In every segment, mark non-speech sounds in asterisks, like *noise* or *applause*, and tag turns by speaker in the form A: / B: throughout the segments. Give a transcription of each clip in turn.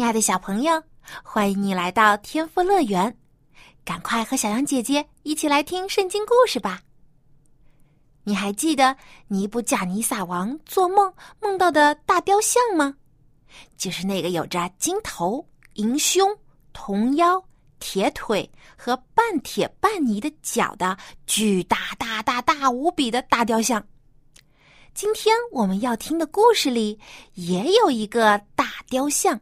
A: 亲爱的小朋友，欢迎你来到天赋乐园，赶快和小羊姐姐一起来听圣经故事吧。你还记得尼布甲尼撒王做梦梦到的大雕像吗？就是那个有着金头、银胸、铜腰、铁腿和半铁半泥的脚的巨大大大大无比的大雕像。今天我们要听的故事里也有一个大雕像。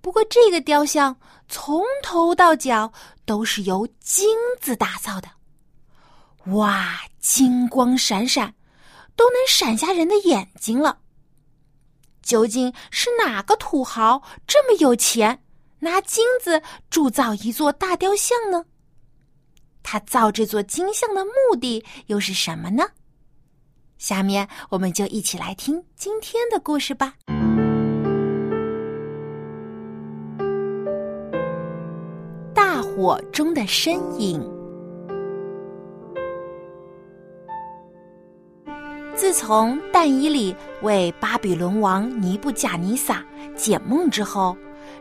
A: 不过，这个雕像从头到脚都是由金子打造的，哇，金光闪闪，都能闪瞎人的眼睛了。究竟是哪个土豪这么有钱，拿金子铸造一座大雕像呢？他造这座金像的目的又是什么呢？下面我们就一起来听今天的故事吧。火中的身影。自从但以里为巴比伦王尼布贾尼撒解梦之后，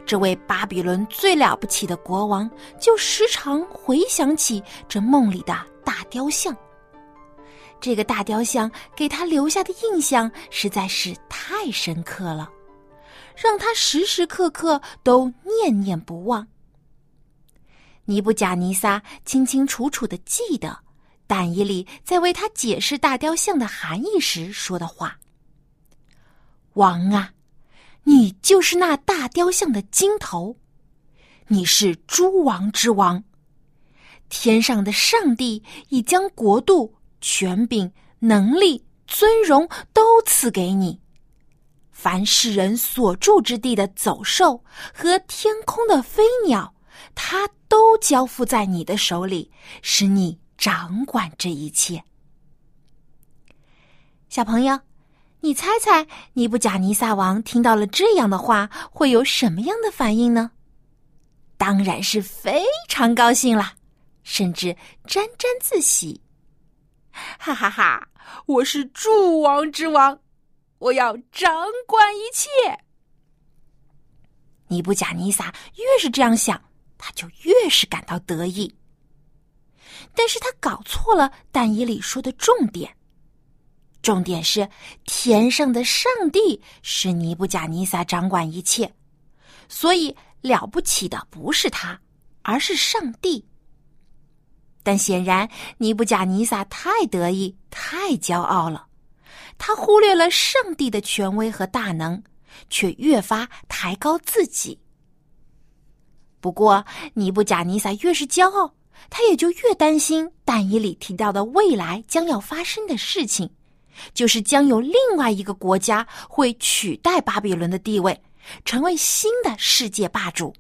A: 这位巴比伦最了不起的国王就时常回想起这梦里的大雕像。这个大雕像给他留下的印象实在是太深刻了，让他时时刻刻都念念不忘。尼布贾尼撒清清楚楚的记得，但以里在为他解释大雕像的含义时说的话：“王啊，你就是那大雕像的金头，你是诸王之王，天上的上帝已将国度、权柄、能力、尊荣都赐给你。凡世人所住之地的走兽和天空的飞鸟。”他都交付在你的手里，使你掌管这一切。小朋友，你猜猜，尼布甲尼撒王听到了这样的话，会有什么样的反应呢？当然是非常高兴啦，甚至沾沾自喜。哈哈哈！我是诸王之王，我要掌管一切。尼布甲尼撒越是这样想。他就越是感到得意，但是他搞错了但以理说的重点。重点是天上的上帝是尼布甲尼撒掌管一切，所以了不起的不是他，而是上帝。但显然尼布甲尼撒太得意、太骄傲了，他忽略了上帝的权威和大能，却越发抬高自己。不过，尼布贾尼撒越是骄傲，他也就越担心但以里提到的未来将要发生的事情，就是将有另外一个国家会取代巴比伦的地位，成为新的世界霸主。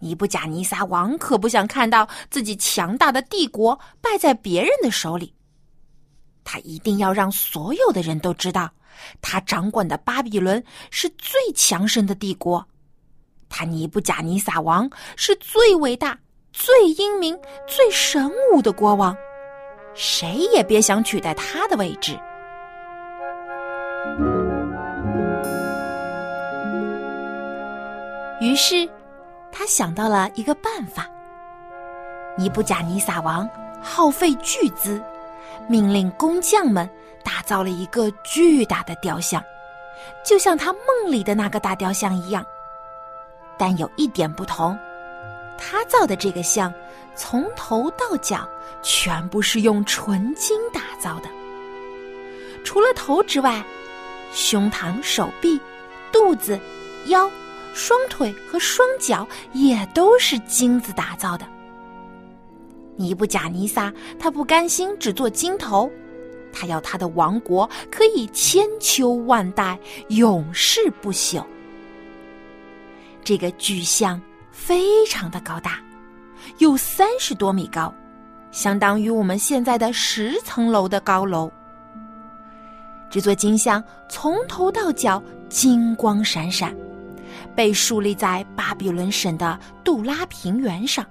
A: 尼布贾尼撒王可不想看到自己强大的帝国败在别人的手里，他一定要让所有的人都知道，他掌管的巴比伦是最强盛的帝国。他尼布贾尼撒王是最伟大、最英明、最神武的国王，谁也别想取代他的位置。于是，他想到了一个办法。尼布贾尼撒王耗费巨资，命令工匠们打造了一个巨大的雕像，就像他梦里的那个大雕像一样。但有一点不同，他造的这个像，从头到脚全部是用纯金打造的。除了头之外，胸膛、手臂、肚子、腰、双腿和双脚也都是金子打造的。尼布贾尼撒他不甘心只做金头，他要他的王国可以千秋万代，永世不朽。这个巨像非常的高大，有三十多米高，相当于我们现在的十层楼的高楼。这座金像从头到脚金光闪闪，被竖立在巴比伦省的杜拉平原上。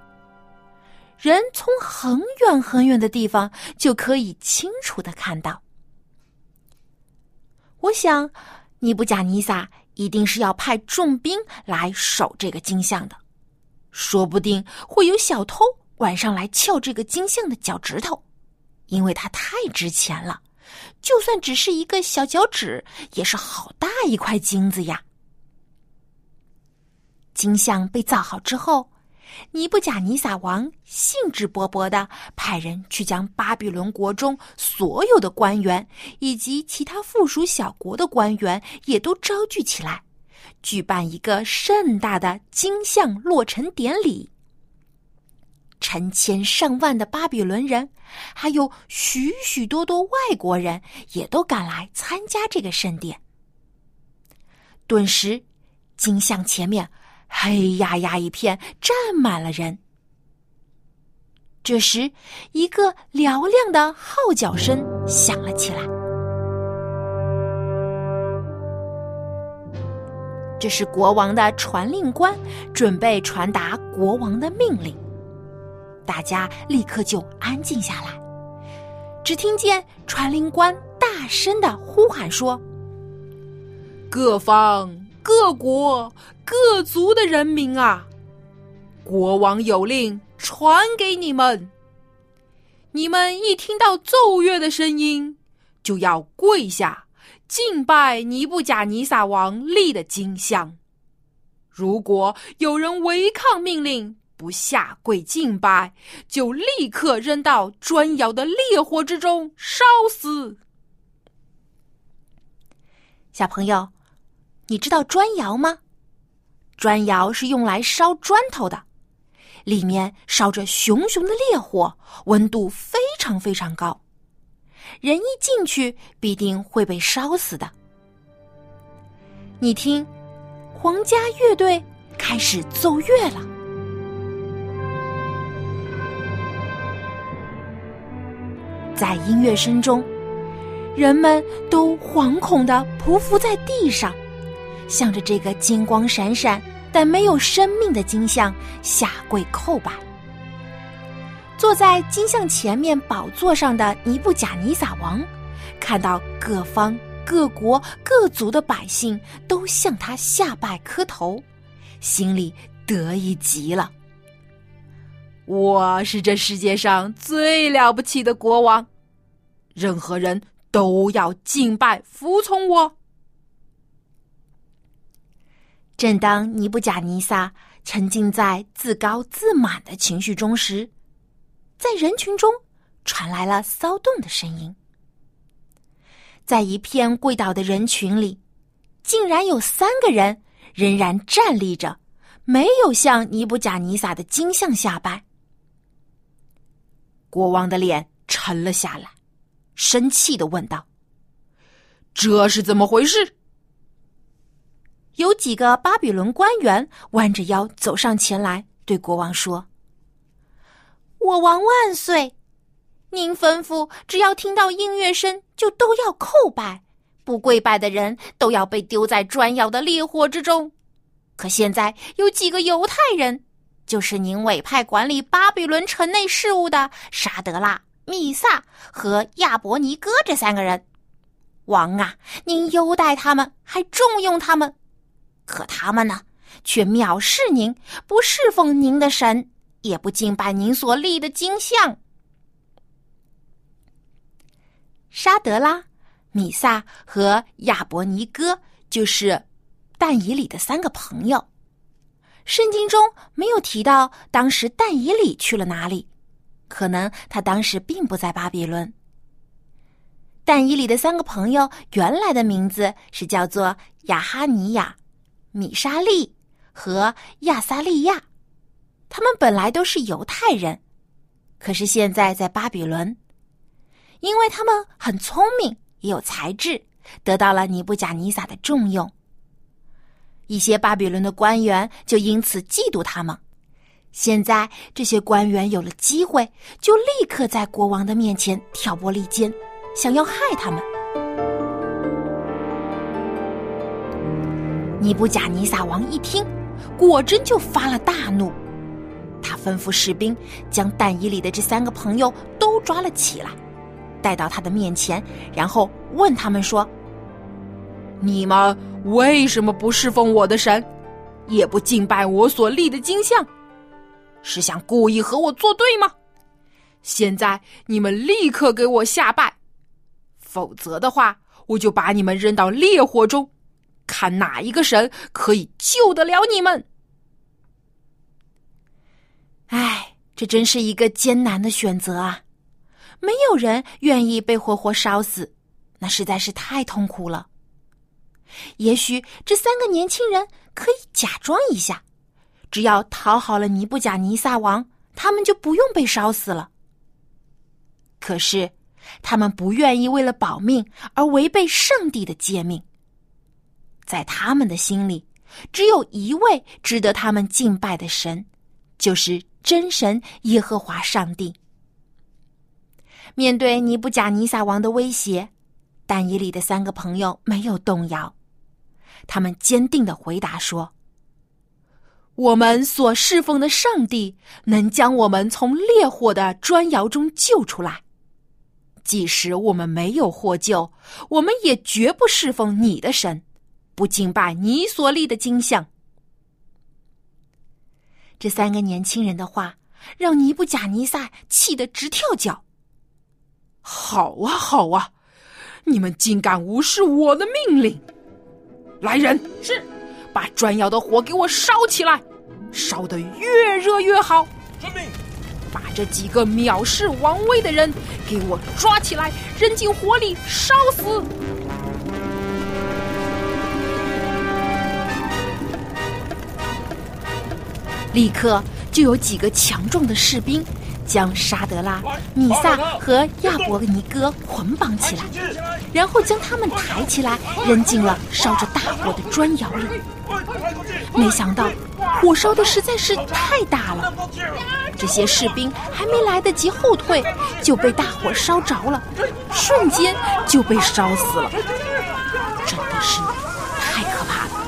A: 人从很远很远的地方就可以清楚的看到。我想，尼布贾尼撒一定是要派重兵来守这个金像的，说不定会有小偷晚上来撬这个金像的脚趾头，因为它太值钱了，就算只是一个小脚趾，也是好大一块金子呀。金像被造好之后。尼布贾尼撒王兴致勃勃的派人去将巴比伦国中所有的官员以及其他附属小国的官员也都招聚起来，举办一个盛大的金像落成典礼。成千上万的巴比伦人，还有许许多多外国人，也都赶来参加这个盛典。顿时，金像前面。黑压压一片，站满了人。这时，一个嘹亮的号角声响了起来。这是国王的传令官，准备传达国王的命令。大家立刻就安静下来。只听见传令官大声的呼喊说：“
B: 各方。”各国各族的人民啊，国王有令传给你们：你们一听到奏乐的声音，就要跪下敬拜尼布甲尼撒王立的金像。如果有人违抗命令，不下跪敬拜，就立刻扔到砖窑的烈火之中烧死。
A: 小朋友。你知道砖窑吗？砖窑是用来烧砖头的，里面烧着熊熊的烈火，温度非常非常高，人一进去必定会被烧死的。你听，皇家乐队开始奏乐了，在音乐声中，人们都惶恐的匍匐在地上。向着这个金光闪闪但没有生命的金像下跪叩拜。坐在金像前面宝座上的尼布贾尼撒王，看到各方各国各族的百姓都向他下拜磕头，心里得意极了。
B: 我是这世界上最了不起的国王，任何人都要敬拜服从我。
A: 正当尼布贾尼撒沉浸在自高自满的情绪中时，在人群中传来了骚动的声音。在一片跪倒的人群里，竟然有三个人仍然站立着，没有向尼布贾尼撒的金像下拜。国王的脸沉了下来，生气的问道：“
B: 这是怎么回事？”
A: 有几个巴比伦官员弯着腰走上前来，对国王说：“
C: 我王万岁！您吩咐，只要听到音乐声，就都要叩拜；不跪拜的人都要被丢在砖窑的烈火之中。可现在有几个犹太人，就是您委派管理巴比伦城内事务的沙德拉、米萨和亚伯尼哥这三个人。王啊，您优待他们，还重用他们。”可他们呢，却藐视您，不侍奉您的神，也不敬拜您所立的金像。
A: 沙德拉、米萨和亚伯尼哥就是但以里的三个朋友。圣经中没有提到当时但以里去了哪里，可能他当时并不在巴比伦。但以里的三个朋友原来的名字是叫做亚哈尼亚。米沙利和亚撒利亚，他们本来都是犹太人，可是现在在巴比伦。因为他们很聪明，也有才智，得到了尼布甲尼撒的重用。一些巴比伦的官员就因此嫉妒他们。现在这些官员有了机会，就立刻在国王的面前挑拨离间，想要害他们。尼布甲尼撒王一听，果真就发了大怒。他吩咐士兵将蛋衣里的这三个朋友都抓了起来，带到他的面前，然后问他们说：“
B: 你们为什么不侍奉我的神，也不敬拜我所立的金像？”是想故意和我作对吗？现在你们立刻给我下拜，否则的话，我就把你们扔到烈火中，看哪一个神可以救得了你们。
A: 唉，这真是一个艰难的选择啊！没有人愿意被活活烧死，那实在是太痛苦了。也许这三个年轻人可以假装一下。只要讨好了尼布甲尼撒王，他们就不用被烧死了。可是，他们不愿意为了保命而违背上帝的诫命。在他们的心里，只有一位值得他们敬拜的神，就是真神耶和华上帝。面对尼布甲尼撒王的威胁，但以里的三个朋友没有动摇，他们坚定的回答说。我们所侍奉的上帝能将我们从烈火的砖窑中救出来，即使我们没有获救，我们也绝不侍奉你的神，不敬拜你所立的金像。这三个年轻人的话让尼布贾尼撒气得直跳脚。
B: 好啊，好啊，你们竟敢无视我的命令！来人，是。把砖窑的火给我烧起来，烧得越热越好。遵命。把这几个藐视王位的人给我抓起来，扔进火里烧死。
A: 立刻就有几个强壮的士兵。将沙德拉、米萨和亚伯尼哥捆绑起来，然后将他们抬起来，扔进了烧着大火的砖窑里。没想到火烧的实在是太大了，这些士兵还没来得及后退，就被大火烧着了，瞬间就被烧死了。真的是太可怕了！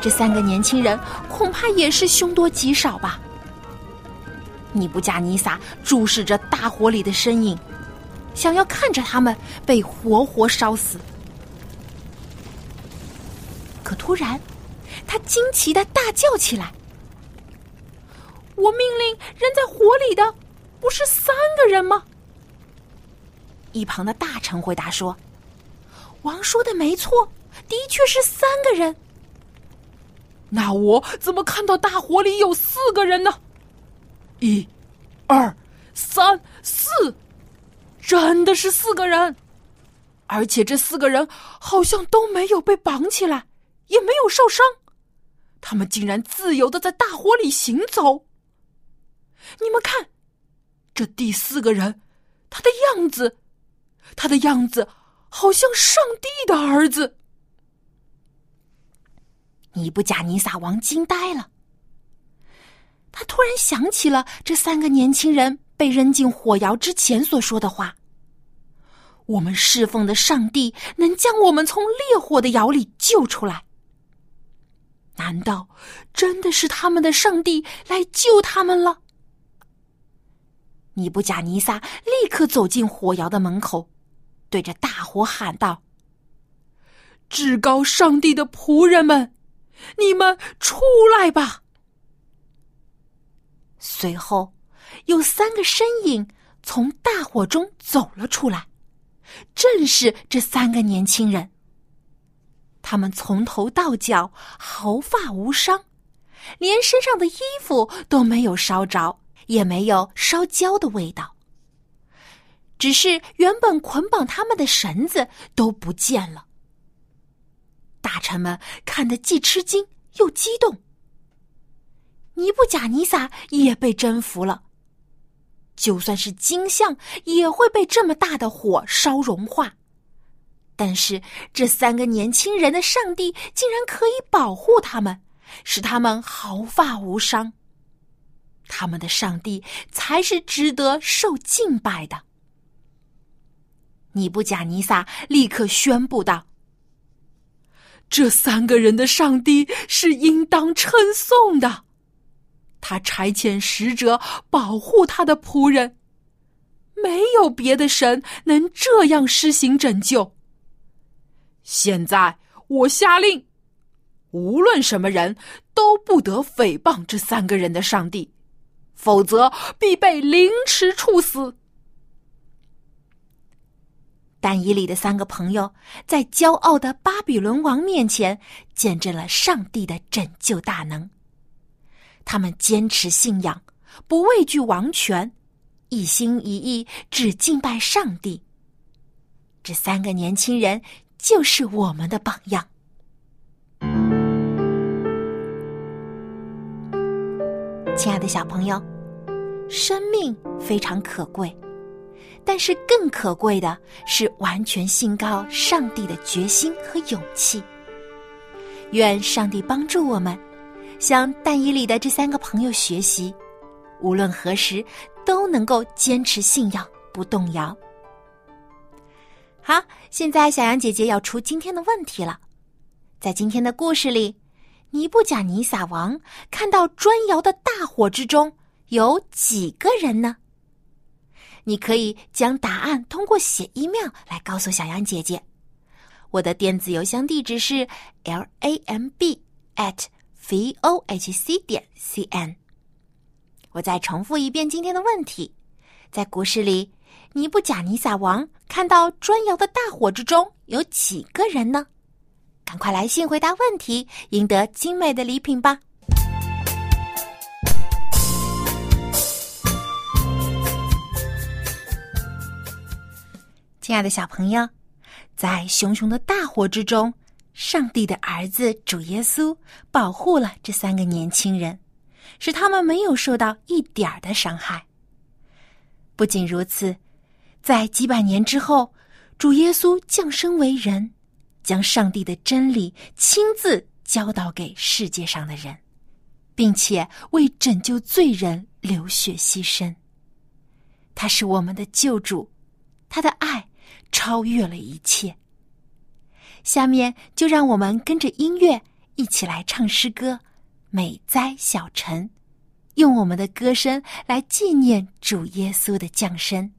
A: 这三个年轻人恐怕也是凶多吉少吧。尼布加尼撒注视着大火里的身影，想要看着他们被活活烧死。可突然，他惊奇的大叫起来：“我命令扔在火里的，不是三个人吗？”一旁的大臣回答说：“王说的没错，的确是三个人。
B: 那我怎么看到大火里有四个人呢？”一、二、三、四，真的是四个人，而且这四个人好像都没有被绑起来，也没有受伤，他们竟然自由的在大火里行走。你们看，这第四个人，他的样子，他的样子好像上帝的儿子。
A: 尼布甲尼撒王惊呆了。他突然想起了这三个年轻人被扔进火窑之前所说的话：“我们侍奉的上帝能将我们从烈火的窑里救出来。难道真的是他们的上帝来救他们了？”尼布贾尼撒立刻走进火窑的门口，对着大火喊道：“
B: 至高上帝的仆人们，你们出来吧！”
A: 随后，有三个身影从大火中走了出来，正是这三个年轻人。他们从头到脚毫发无伤，连身上的衣服都没有烧着，也没有烧焦的味道。只是原本捆绑他们的绳子都不见了。大臣们看得既吃惊又激动。尼布贾尼撒也被征服了。就算是金像，也会被这么大的火烧融化。但是这三个年轻人的上帝竟然可以保护他们，使他们毫发无伤。他们的上帝才是值得受敬拜的。尼布贾尼撒立刻宣布道：“
B: 这三个人的上帝是应当称颂的。他差遣使者保护他的仆人，没有别的神能这样施行拯救。现在我下令，无论什么人都不得诽谤这三个人的上帝。”否则必被凌迟处死。
A: 但以里的三个朋友在骄傲的巴比伦王面前见证了上帝的拯救大能。他们坚持信仰，不畏惧王权，一心一意只敬拜上帝。这三个年轻人就是我们的榜样。亲爱的小朋友，生命非常可贵，但是更可贵的是完全信靠上帝的决心和勇气。愿上帝帮助我们，向但以里的这三个朋友学习，无论何时都能够坚持信仰不动摇。好，现在小羊姐姐要出今天的问题了，在今天的故事里。尼布甲尼撒王看到砖窑的大火之中有几个人呢？你可以将答案通过写 email 来告诉小羊姐姐。我的电子邮箱地址是 l a m b at v o h c 点 c n。我再重复一遍今天的问题：在故事里，尼布甲尼撒王看到砖窑的大火之中有几个人呢？赶快来信回答问题，赢得精美的礼品吧！亲爱的小朋友，在熊熊的大火之中，上帝的儿子主耶稣保护了这三个年轻人，使他们没有受到一点儿的伤害。不仅如此，在几百年之后，主耶稣降生为人。将上帝的真理亲自教导给世界上的人，并且为拯救罪人流血牺牲。他是我们的救主，他的爱超越了一切。下面就让我们跟着音乐一起来唱诗歌《美哉小城》，用我们的歌声来纪念主耶稣的降生。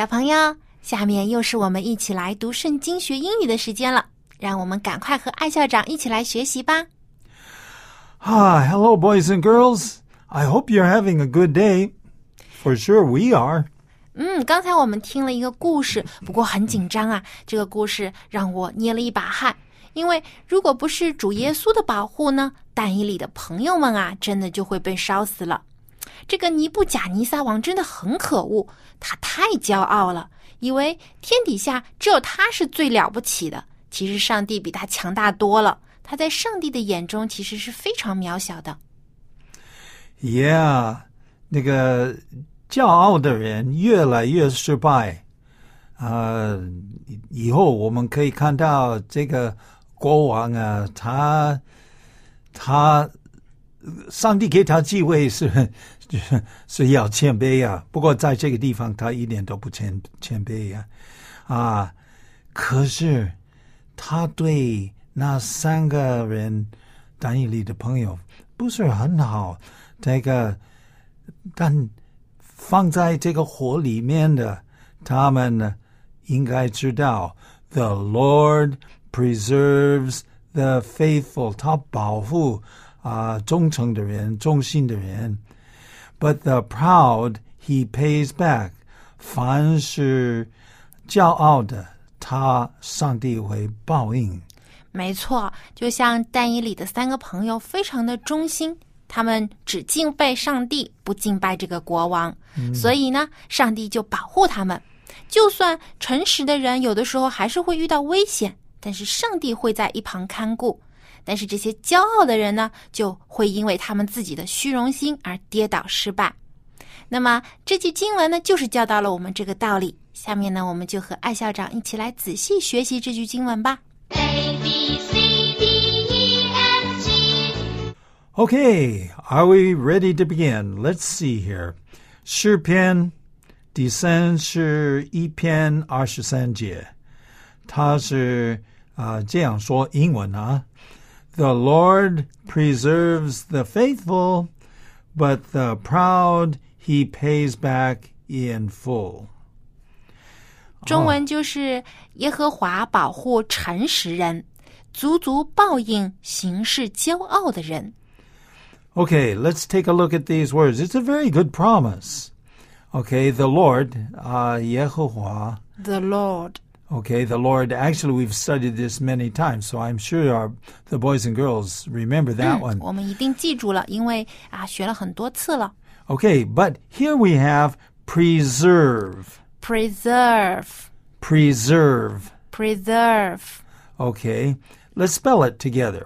A: 小朋友，下面又是我们一起来读圣经学英语的时间了，让我们赶快和艾校长一起来学习吧。
D: Hi, hello, boys and girls. I hope you're having a good day. For sure, we are.
A: 嗯，刚才我们听了一个故事，不过很紧张啊。这个故事让我捏了一把汗，因为如果不是主耶稣的保护呢，但以里的朋友们啊，真的就会被烧死了。这个尼布甲尼撒王真的很可恶，他太骄傲了，以为天底下只有他是最了不起的。其实上帝比他强大多了，他在上帝的眼中其实是非常渺小的。
D: Yeah，那个骄傲的人越来越失败。呃，以后我们可以看到这个国王啊，他他上帝给他机会是 *laughs* 是要谦卑啊。不过在这个地方，他一点都不谦谦卑呀、啊。可是他对那三个人单一里的朋友不是很好。这个，但放在这个火里面的，他们呢，应该知道，The Lord preserves the faithful，他保护啊、忠诚的人、忠心的人。But the proud he pays back，凡是骄傲的，他上帝会报应。
A: 没错，就像但以里的三个朋友非常的忠心，他们只敬拜上帝，不敬拜这个国王，所以呢，上帝就保护他们。就算诚实的人有的时候还是会遇到危险，但是上帝会在一旁看顾。但是这些骄傲的人呢，就会因为他们自己的虚荣心而跌倒失败。那么这句经文呢，就是教导了我们这个道理。下面呢，我们就和艾校长一起来仔细学习这句经文吧。
C: A B C D E F G
D: Okay, are we ready to begin? Let's see here. 诗篇第三十一篇二十三节，他是啊、这样说英文啊。The Lord preserves the faithful, but the proud he pays back in full.
A: 中文就是耶和华保护诚实人，足足报应行事骄傲的人。
D: Okay, let's take a look at these words. It's a very good promise. Okay, the Lord, uh, Yehovah.
A: The Lord，
D: Okay, the Lord. Actually, we've studied this many times, so I'm sure our, the boys and girls remember that one.
A: 我们一定记住了，因为啊学了很多次了。
D: Okay, but here we have preserve.
A: Preserve,
D: Preserve.
A: preserve,
D: Okay, let's spell it together.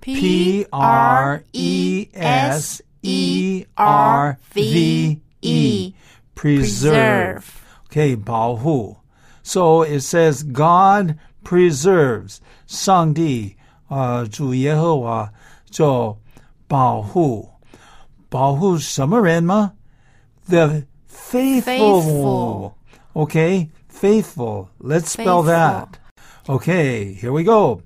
A: P R E S E R V E.
D: Preserve. Okay, 保护. So it says God preserves. 上帝啊，主耶和华就保护，保护什么人吗？The faithful.
A: Faithful.
D: Okay, faithful. Let's spell that. Okay, here we go.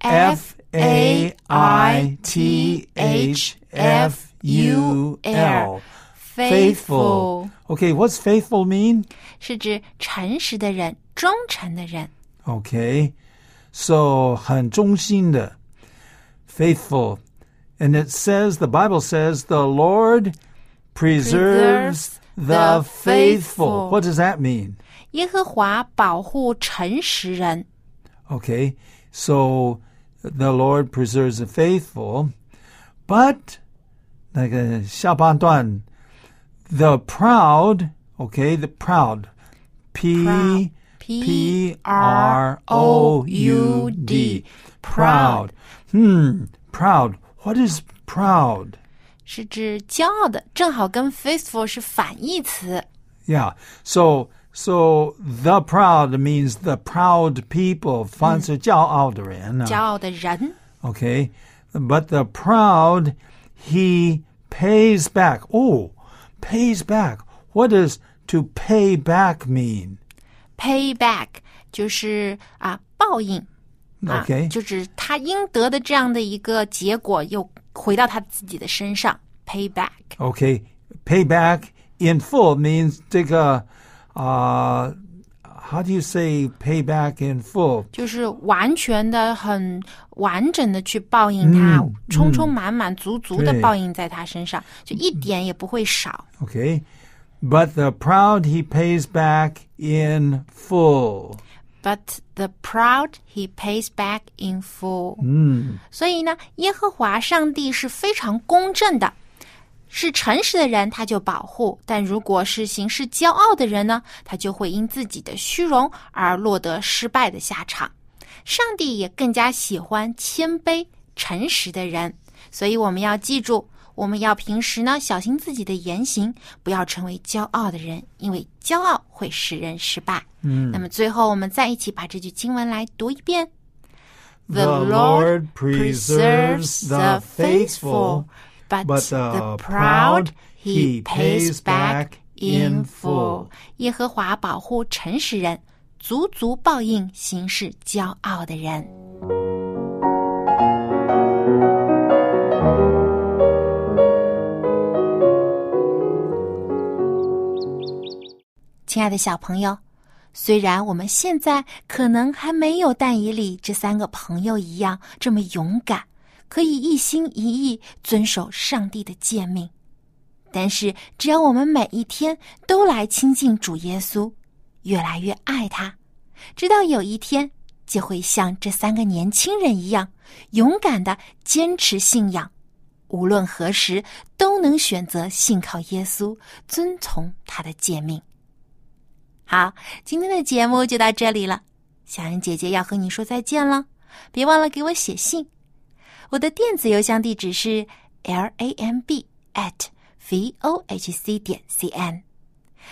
D: F A I T H F U L. Faithful. Okay, what's faithful mean?
A: 是指诚实的人、忠诚的人。
D: Okay, so 很忠心的 faithful. And it says, the Bible says, the Lord preserves
A: Preserves
D: the
A: the
D: faithful.
A: faithful.
D: What does that mean?
A: 耶和华保护诚实人。
D: Okay, so the Lord preserves the faithful, but 那个下半段 the proud, okay, the proud, P
A: Proud.
D: P R O U D, proud. Hmm, proud. What is proud?
A: 是指骄傲的，正好跟 faithful 是反义词。
D: Yeah. So so the proud means the proud people. 凡是骄傲的人啊。
A: 骄傲的人
D: Okay. But the proud, he pays back. Oh, pays back. What does to pay back mean?
A: pay back 就是啊报应啊
D: Okay.
A: 就是他应得的这样的一个结果又回到他自己的身上。pay back
D: Okay. Pay back in full means 这个 uh how do you say pay back in full?
A: 就是完全的、很完整的去报应他，
D: 嗯
A: 充充满满、足足的
D: 对
A: 报应在他身上，就一点也不会少。
D: Okay. But the proud he pays back in full.
A: But the proud he pays back in full。
D: 嗯，
A: 所以呢，耶和华上帝是非常公正的， 是诚实的人他就保护，但如果是行事骄傲的人呢，他就会因自己的虚荣而落得失败的下场。上帝也更加喜欢谦卑、诚实的人，所以我们要记住，我们要平时呢小心自己的言行，不要成为骄傲的人，因为骄傲会使人失败。
D: 嗯，
A: 那么最后，我们再一起把这句经文来读一遍。
D: The Lord preserves the faithful,
A: but the proud he pays back in full 耶和华保护诚实人，足足报应行事骄傲的人。亲爱的小朋友，虽然我们现在可能还没有但以里这三个朋友一样这么勇敢。可以一心一意遵守上帝的诫命，但是只要我们每一天都来亲近主耶稣，越来越爱他，直到有一天就会像这三个年轻人一样，勇敢的坚持信仰，无论何时都能选择信靠耶稣，遵从他的诫命。好，今天的节目就到这里了。小恩姐姐要和你说再见了，别忘了给我写信。我的电子邮箱地址是 l a m b at v o h c 点 c n。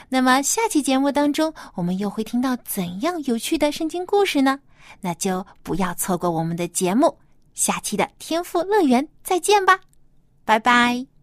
A: 那么下期节目当中，我们又会听到怎样有趣的圣经故事呢？那就不要错过我们的节目。下期的天赋乐园再见吧，拜拜。